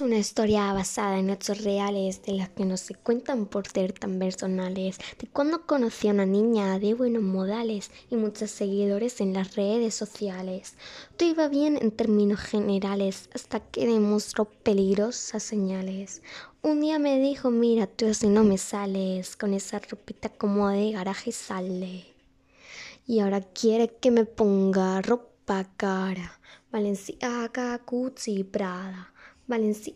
Una historia basada en hechos reales de las que no se cuentan por ser tan personales, de cuando conocí a una niña de buenos modales y muchos seguidores en las redes sociales. Todo iba bien en términos generales hasta que demostró peligrosas señales. Un día me dijo, mira tú si no me sales, con esa ropita como de garaje sale. Y ahora quiere que me ponga ropa cara, Valenciaga, Gucci, Prada. Valencia